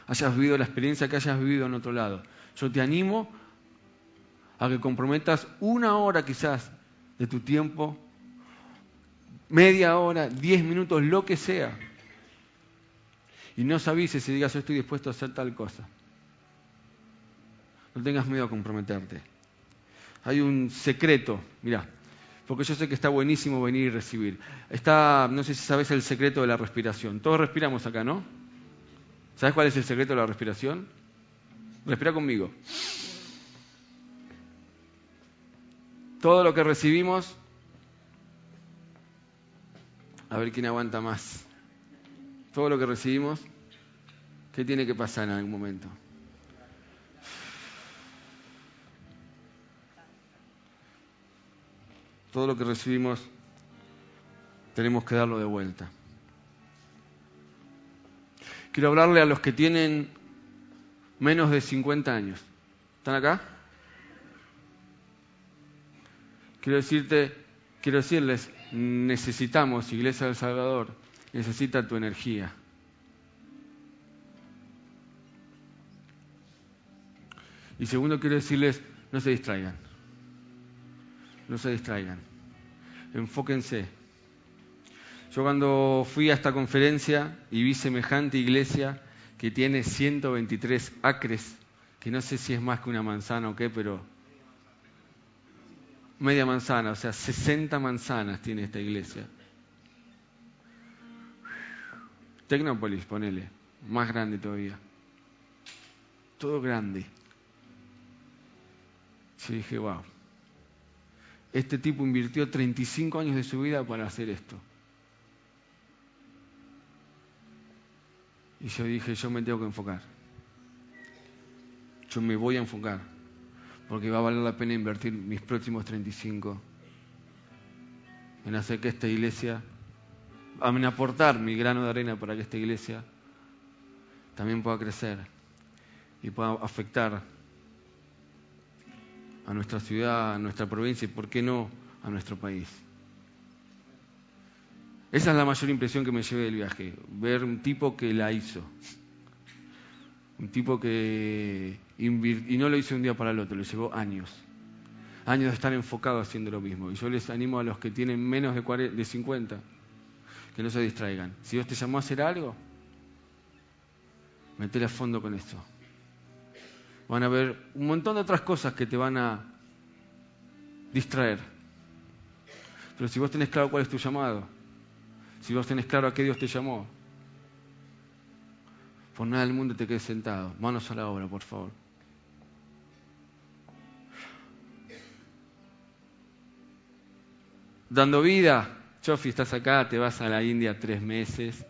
A: Hayas vivido la experiencia que hayas vivido en otro lado. Yo te animo a que comprometas una hora quizás de tu tiempo, media hora, diez minutos, lo que sea, y no avises y digas, yo estoy dispuesto a hacer tal cosa. No tengas miedo a comprometerte. Hay un secreto, mira, porque yo sé que está buenísimo venir y recibir. Está, no sé si sabes el secreto de la respiración. Todos respiramos acá, ¿no? ¿Sabes cuál es el secreto de la respiración? Respira conmigo. Todo lo que recibimos, a ver quién aguanta más. Todo lo que recibimos, ¿qué tiene que pasar en algún momento? Todo lo que recibimos tenemos que darlo de vuelta. Quiero hablarle a los que tienen menos de 50 años. ¿Están acá? Quiero decirte, quiero decirles, necesitamos, Iglesia del Salvador, necesita tu energía. Y segundo, quiero decirles, no se distraigan. No se distraigan. Enfóquense. Yo cuando fui a esta conferencia y vi semejante iglesia que tiene 123 acres, que no sé si es más que una manzana o qué, pero media manzana, o sea, 60 manzanas tiene esta iglesia. Tecnópolis, ponele, más grande todavía. Todo grande. Yo dije, wow. Este tipo invirtió 35 años de su vida para hacer esto. Y yo dije, yo me tengo que enfocar. Yo me voy a enfocar. Porque va a valer la pena invertir mis próximos 35 en hacer que esta iglesia, en aportar mi grano de arena para que esta iglesia también pueda crecer y pueda afectar a nuestra ciudad, a nuestra provincia y, por qué no, a nuestro país. Esa es la mayor impresión que me llevé del viaje, ver un tipo que la hizo. Un tipo que y no lo hizo un día para el otro, le llevó años. Años de estar enfocado haciendo lo mismo. Y yo les animo a los que tienen menos de, de 50 que no se distraigan. Si Dios te llamó a hacer algo, metele a fondo con esto. Van a ver un montón de otras cosas que te van a distraer. Pero si vos tenés claro cuál es tu llamado, si vos tenés claro a qué Dios te llamó, por nada del mundo te quedes sentado. Manos a la obra, por favor. Dando vida. Chofi, estás acá, te vas a la India tres meses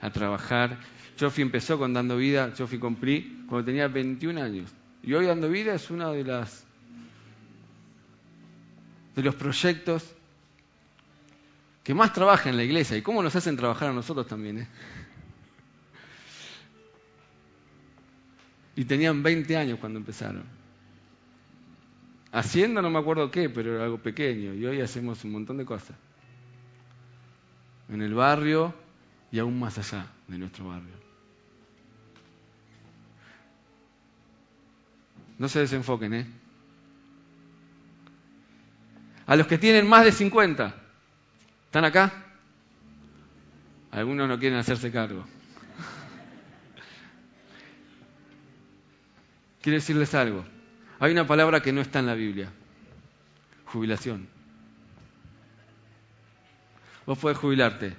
A: a trabajar. Chofi empezó con Dando Vida, Chofi compré cuando tenía 21 años. Y hoy Dando Vida es uno de las de los proyectos que más trabaja en la iglesia y cómo nos hacen trabajar a nosotros también. ¿eh? Y tenían 20 años cuando empezaron. Haciendo no me acuerdo qué, pero era algo pequeño. Y hoy hacemos un montón de cosas. En el barrio y aún más allá de nuestro barrio. No se desenfoquen, ¿eh? A los que tienen más de 50, ¿Están acá? Algunos no quieren hacerse cargo. Quiero decirles algo. Hay una palabra que no está en la Biblia. Jubilación. Vos podés jubilarte,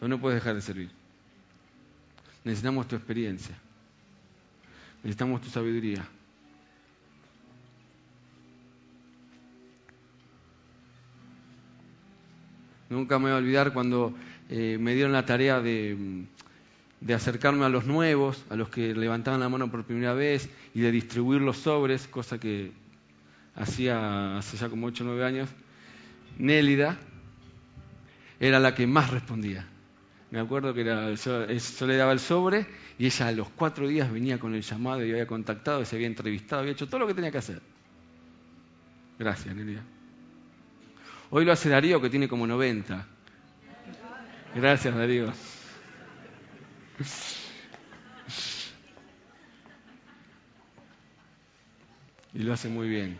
A: pero no puedes dejar de servir. Necesitamos tu experiencia. Necesitamos tu sabiduría. Nunca me voy a olvidar cuando eh, me dieron la tarea de, acercarme a los nuevos, a los que levantaban la mano por primera vez y de distribuir los sobres, cosa que hacía hace ya como 8 o 9 años. Nélida era la que más respondía. Me acuerdo que era, yo, le daba el sobre y ella a los cuatro días venía con el llamado y había contactado, se había entrevistado, había hecho todo lo que tenía que hacer. Gracias, Nélida. Hoy lo hace Darío, que tiene como 90. Gracias, Darío. Y lo hace muy bien.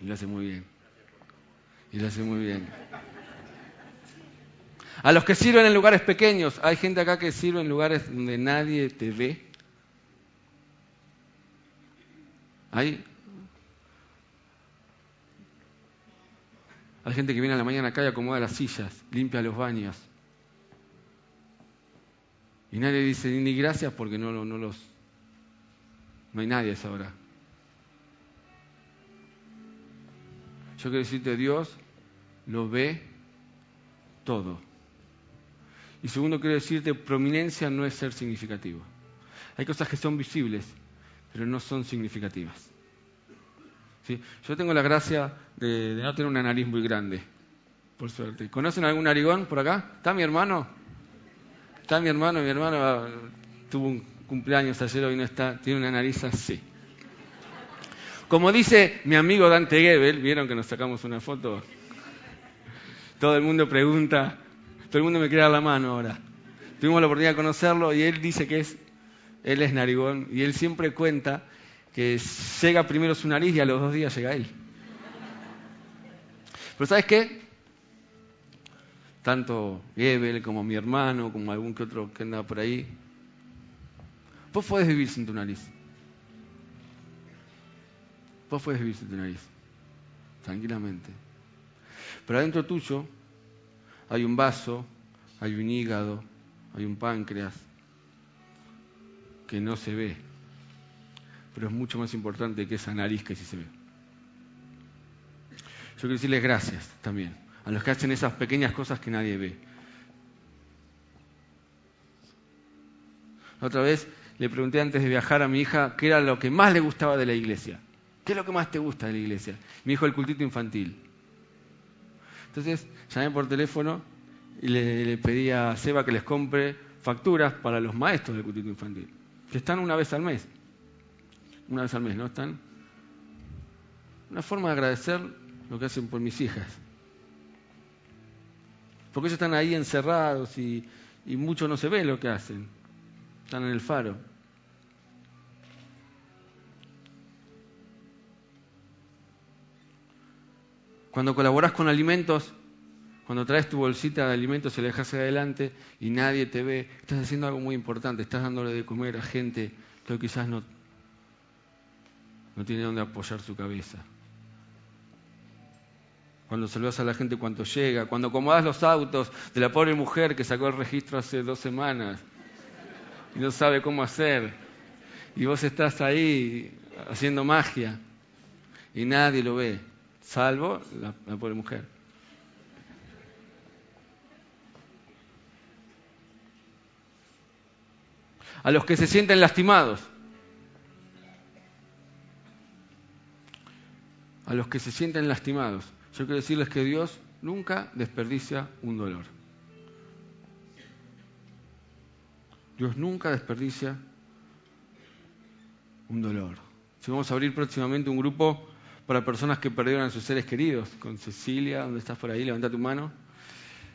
A: Y lo hace muy bien. Y lo hace muy bien. A los que sirven en lugares pequeños, hay gente acá que sirve en lugares donde nadie te ve. Hay Hay gente que viene a la mañana acá y acomoda las sillas, limpia los baños. Y nadie dice ni gracias porque no, no los... No hay nadie a esa hora. Yo quiero decirte, Dios lo ve todo. Y segundo, quiero decirte, prominencia no es ser significativo. Hay cosas que son visibles, pero no son significativas. ¿Sí? Yo tengo la gracia de, de no tener una nariz muy grande, por suerte. ¿Conocen algún narigón por acá? ¿Está mi hermano? Está mi hermano, mi hermano ah, tuvo un cumpleaños ayer, hoy no está, tiene una nariz así. Como dice mi amigo Dante Gebel, vieron que nos sacamos una foto. Todo el mundo pregunta, todo el mundo me quiere dar la mano ahora. Tuvimos la oportunidad de conocerlo y él dice que es, él es narigón y él siempre cuenta que llega primero su nariz y a los dos días llega él. Pero ¿sabes qué? Tanto Gebel como mi hermano, como algún que otro que anda por ahí, vos podés vivir sin tu nariz. Vos puedes vivir sin tu nariz, tranquilamente. Pero adentro tuyo hay un vaso, hay un hígado, hay un páncreas que no se ve, pero es mucho más importante que esa nariz que sí se ve. Yo quiero decirles gracias también a los que hacen esas pequeñas cosas que nadie ve. Otra vez le pregunté antes de viajar a mi hija qué era lo que más le gustaba de la iglesia. ¿Qué es lo que más te gusta de la iglesia? Me dijo el cultito infantil. Entonces llamé por teléfono y le, pedí a Seba que les compre facturas para los maestros del cultito infantil, que están una vez al mes. Una vez al mes, ¿no? Están. Una forma de agradecer lo que hacen por mis hijas. Porque ellos están ahí encerrados y, y mucho no se ve lo que hacen. Están en el faro. Cuando colaboras con alimentos, cuando traes tu bolsita de alimentos y la dejas adelante y nadie te ve, estás haciendo algo muy importante, estás dándole de comer a gente que quizás no, no tiene dónde apoyar su cabeza. Cuando saludas a la gente cuando llega, cuando acomodas los autos de la pobre mujer que sacó el registro hace dos semanas y no sabe cómo hacer, y vos estás ahí haciendo magia y nadie lo ve salvo la, pobre mujer. A los que se sienten lastimados. A los que se sienten lastimados. Yo quiero decirles que Dios nunca desperdicia un dolor. Dios nunca desperdicia un dolor. Si vamos a abrir próximamente un grupo para personas que perdieron a sus seres queridos. Con Cecilia, ¿dónde estás por ahí? Levanta tu mano.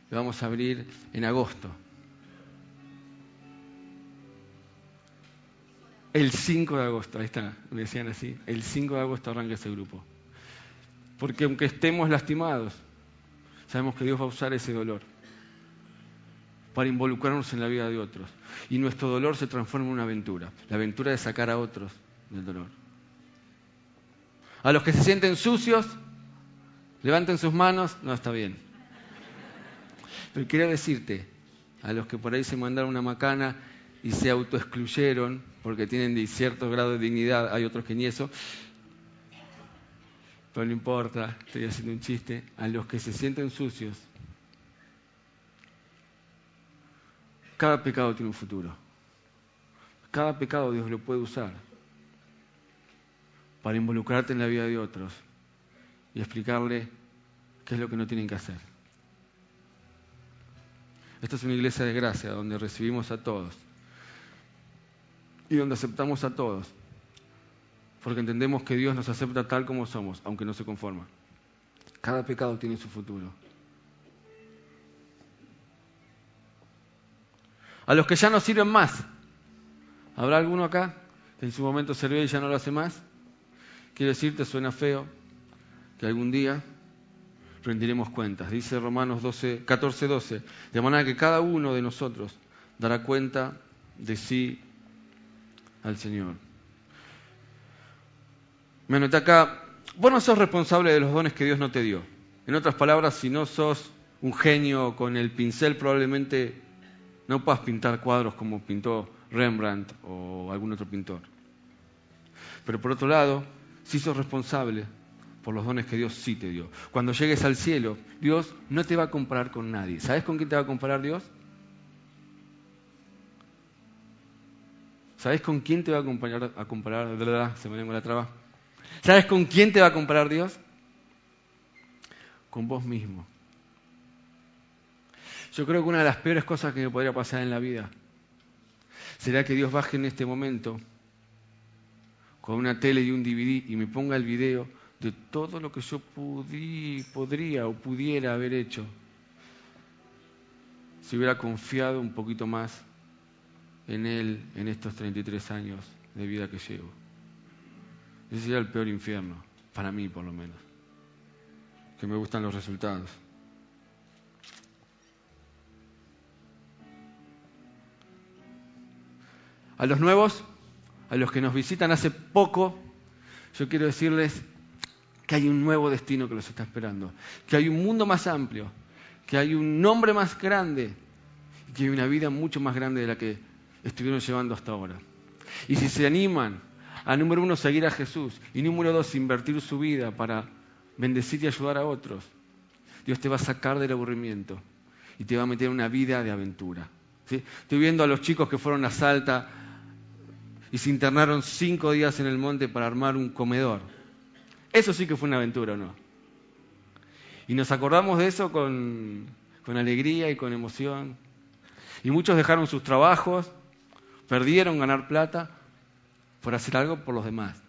A: Le vamos a abrir en agosto. El 5 de agosto, ahí está, me decían así. El 5 de agosto arranca ese grupo. Porque aunque estemos lastimados, sabemos que Dios va a usar ese dolor para involucrarnos en la vida de otros. Y nuestro dolor se transforma en una aventura, la aventura de sacar a otros del dolor. A los que se sienten sucios, levanten sus manos, no está bien. Pero quiero decirte, a los que por ahí se mandaron una macana y se autoexcluyeron porque tienen cierto grado de dignidad, hay otros que ni eso, pero no importa, estoy haciendo un chiste, a los que se sienten sucios, cada pecado tiene un futuro. Cada pecado Dios lo puede usar para involucrarte en la vida de otros y explicarle qué es lo que no tienen que hacer. Esta es una iglesia de gracia donde recibimos a todos y donde aceptamos a todos, porque entendemos que Dios nos acepta tal como somos, aunque no se conforma. Cada pecado tiene su futuro. A los que ya no sirven más, ¿habrá alguno acá que en su momento sirvió y ya no lo hace más? Quiero decirte, suena feo, que algún día rendiremos cuentas. Dice Romanos 12, 14, 12, de manera que cada uno de nosotros dará cuenta de sí al Señor. Me anoté acá, vos no sos responsable de los dones que Dios no te dio. En otras palabras, si no sos un genio con el pincel, probablemente no puedas pintar cuadros como pintó Rembrandt o algún otro pintor. Pero por otro lado, si sos responsable por los dones que Dios sí te dio. Cuando llegues al cielo, Dios no te va a comparar con nadie. ¿Sabes con quién te va a comparar Dios? ¿Sabes con quién te va a comparar? A comparar verdad, se me la traba. ¿Sabes con quién te va a comparar Dios? Con vos mismo. Yo creo que una de las peores cosas que me podría pasar en la vida será que Dios baje en este momento con una tele y un DVD y me ponga el video de todo lo que yo podría o pudiera haber hecho si hubiera confiado un poquito más en Él en estos 33 años de vida que llevo. Ese sería el peor infierno, para mí por lo menos, que me gustan los resultados. A los nuevos, a los que nos visitan hace poco, yo quiero decirles que hay un nuevo destino que los está esperando, que hay un mundo más amplio, que hay un nombre más grande y que hay una vida mucho más grande de la que estuvieron llevando hasta ahora. Y si se animan a, número uno, seguir a Jesús y número dos, invertir su vida para bendecir y ayudar a otros, Dios te va a sacar del aburrimiento y te va a meter en una vida de aventura. Estoy viendo a los chicos que fueron a Salta y se internaron cinco días en el monte para armar un comedor. Eso sí que fue una aventura, ¿o no? Y nos acordamos de eso con, con alegría y con emoción. Y muchos dejaron sus trabajos, perdieron ganar plata por hacer algo por los demás.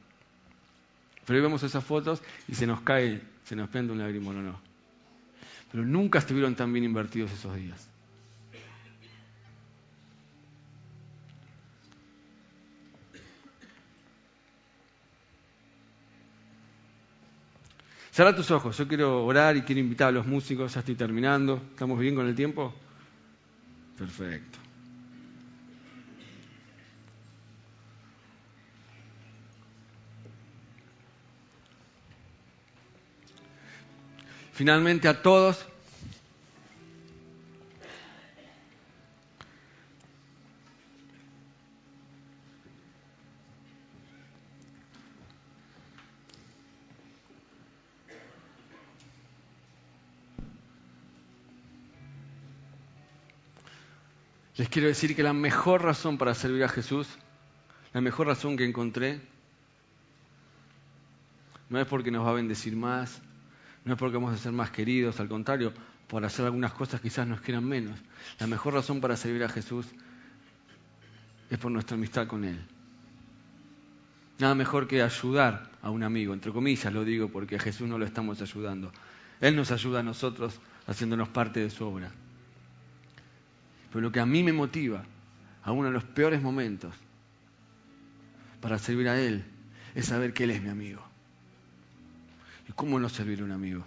A: Pero hoy vemos esas fotos y se nos cae, se nos prende un lagrimón, ¿o no? Pero nunca estuvieron tan bien invertidos esos días. Cerra tus ojos, yo quiero orar y quiero invitar a los músicos, ya estoy terminando. ¿Estamos bien con el tiempo? Perfecto. Finalmente a todos. Les quiero decir que la mejor razón para servir a Jesús, la mejor razón que encontré, no es porque nos va a bendecir más, no es porque vamos a ser más queridos, al contrario, por hacer algunas cosas quizás nos quieran menos. La mejor razón para servir a Jesús es por nuestra amistad con Él. Nada mejor que ayudar a un amigo, entre comillas lo digo porque a Jesús no lo estamos ayudando. Él nos ayuda a nosotros haciéndonos parte de su obra. Pero lo que a mí me motiva, a uno de los peores momentos, para servir a Él, es saber que Él es mi amigo. ¿Y cómo no servir a un amigo?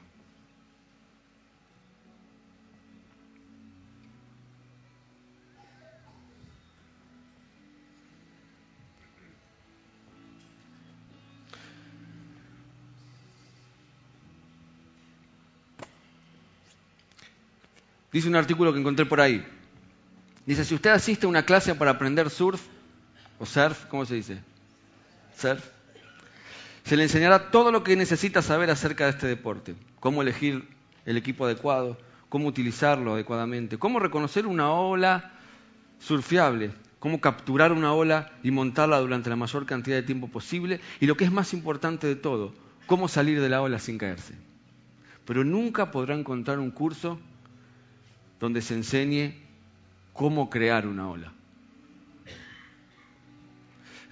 A: Dice un artículo que encontré por ahí. Dice, si usted asiste a una clase para aprender surf, o surf, ¿cómo se dice? Surf. Se le enseñará todo lo que necesita saber acerca de este deporte. Cómo elegir el equipo adecuado, cómo utilizarlo adecuadamente, cómo reconocer una ola surfiable, cómo capturar una ola y montarla durante la mayor cantidad de tiempo posible y lo que es más importante de todo, cómo salir de la ola sin caerse. Pero nunca podrá encontrar un curso donde se enseñe cómo crear una ola.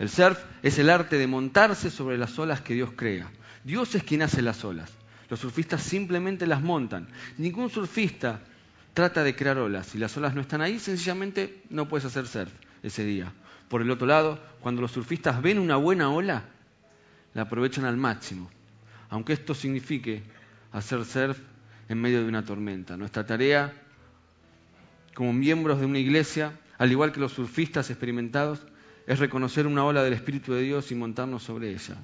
A: El surf es el arte de montarse sobre las olas que Dios crea. Dios es quien hace las olas. Los surfistas simplemente las montan. Ningún surfista trata de crear olas. Si las olas no están ahí, sencillamente no puedes hacer surf ese día. Por el otro lado, cuando los surfistas ven una buena ola, la aprovechan al máximo. Aunque esto signifique hacer surf en medio de una tormenta. Nuestra tarea como miembros de una iglesia, al igual que los surfistas experimentados, es reconocer una ola del Espíritu de Dios y montarnos sobre ella.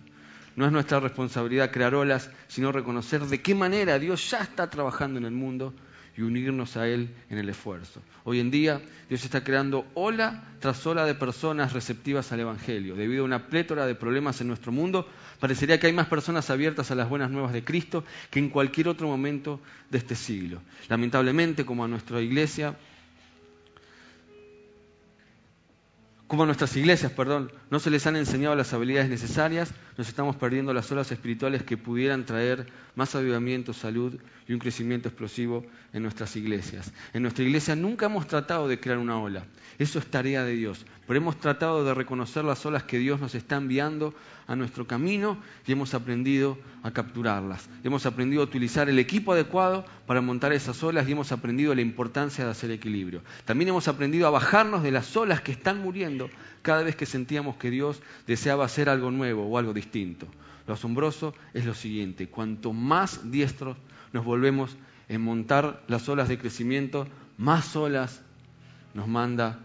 A: No es nuestra responsabilidad crear olas, sino reconocer de qué manera Dios ya está trabajando en el mundo y unirnos a Él en el esfuerzo. Hoy en día Dios está creando ola tras ola de personas receptivas al Evangelio. Debido a una plétora de problemas en nuestro mundo, parecería que hay más personas abiertas a las buenas nuevas de Cristo que en cualquier otro momento de este siglo. Lamentablemente, como a nuestra iglesia, como a nuestras iglesias, perdón, no se les han enseñado las habilidades necesarias, nos estamos perdiendo las olas espirituales que pudieran traer más avivamiento, salud y un crecimiento explosivo en nuestras iglesias. En nuestra iglesia nunca hemos tratado de crear una ola, eso es tarea de Dios, pero hemos tratado de reconocer las olas que Dios nos está enviando a nuestro camino y hemos aprendido a capturarlas. Hemos aprendido a utilizar el equipo adecuado para montar esas olas y hemos aprendido la importancia de hacer equilibrio. También hemos aprendido a bajarnos de las olas que están muriendo cada vez que sentíamos que Dios deseaba hacer algo nuevo o algo distinto. Lo asombroso es lo siguiente, cuanto más diestros nos volvemos en montar las olas de crecimiento, más olas nos manda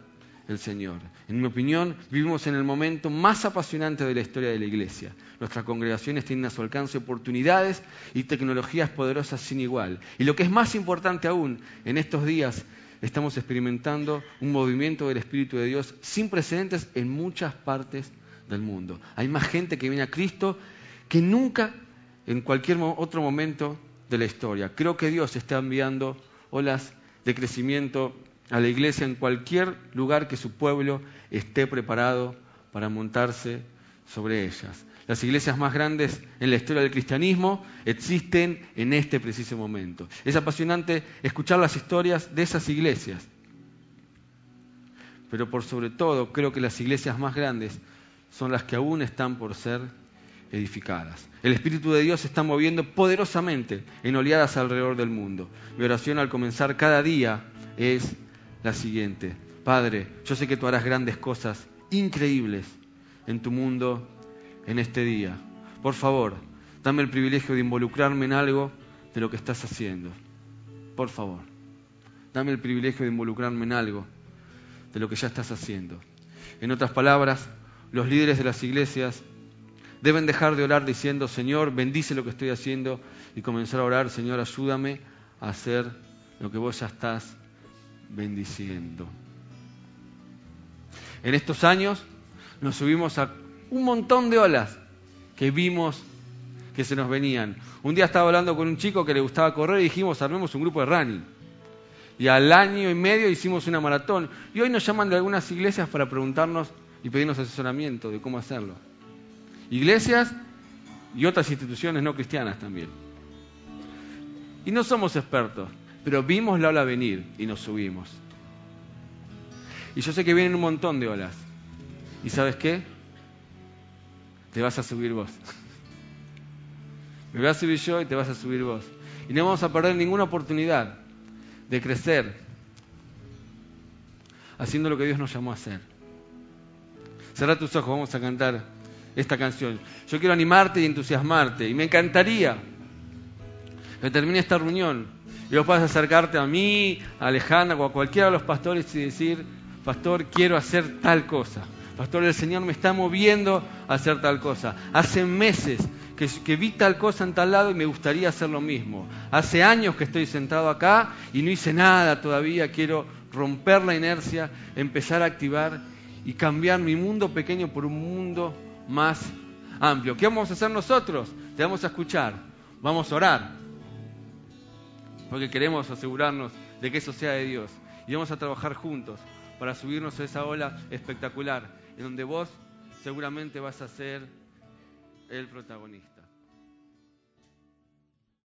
A: el Señor. En mi opinión, vivimos en el momento más apasionante de la historia de la Iglesia. Nuestras congregaciones tienen a su alcance oportunidades y tecnologías poderosas sin igual. Y lo que es más importante aún, en estos días estamos experimentando un movimiento del Espíritu de Dios sin precedentes en muchas partes del mundo. Hay más gente que viene a Cristo que nunca en cualquier otro momento de la historia. Creo que Dios está enviando olas de crecimiento a la iglesia en cualquier lugar que su pueblo esté preparado para montarse sobre ellas. Las iglesias más grandes en la historia del cristianismo existen en este preciso momento. Es apasionante escuchar las historias de esas iglesias. Pero por sobre todo creo que las iglesias más grandes son las que aún están por ser edificadas. El Espíritu de Dios se está moviendo poderosamente en oleadas alrededor del mundo. Mi oración al comenzar cada día es la siguiente. Padre, yo sé que tú harás grandes cosas increíbles en tu mundo en este día. Por favor, dame el privilegio de involucrarme en algo de lo que estás haciendo. Por favor, dame el privilegio de involucrarme en algo de lo que ya estás haciendo. En otras palabras, los líderes de las iglesias deben dejar de orar diciendo, Señor, bendice lo que estoy haciendo y comenzar a orar, Señor, ayúdame a hacer lo que vos ya estás bendiciendo. En estos años nos subimos a un montón de olas que vimos que se nos venían. Un día estaba hablando con un chico que le gustaba correr y dijimos, armemos un grupo de running. Y al año y medio hicimos una maratón. Y hoy nos llaman de algunas iglesias para preguntarnos y pedirnos asesoramiento de cómo hacerlo. Iglesias y otras instituciones no cristianas también. Y no somos expertos, pero vimos la ola venir y nos subimos. Y yo sé que vienen un montón de olas. ¿Y sabes qué? Te vas a subir vos. Me voy a subir yo y te vas a subir vos. Y no vamos a perder ninguna oportunidad de crecer haciendo lo que Dios nos llamó a hacer. Cerra tus ojos, vamos a cantar esta canción. Yo quiero animarte y entusiasmarte. Y me encantaría que termine esta reunión y vos puedas acercarte a mí, a Alejandra o a cualquiera de los pastores y decir, pastor, quiero hacer tal cosa. Pastor, el Señor me está moviendo a hacer tal cosa. Hace meses que, que, vi tal cosa en tal lado y me gustaría hacer lo mismo. Hace años que estoy sentado acá y no hice nada todavía. Quiero romper la inercia, empezar a activar y cambiar mi mundo pequeño por un mundo más amplio. ¿Qué vamos a hacer nosotros? Te vamos a escuchar. Vamos a orar porque queremos asegurarnos de que eso sea de Dios. Y vamos a trabajar juntos para subirnos a esa ola espectacular, en donde vos seguramente vas a ser el protagonista.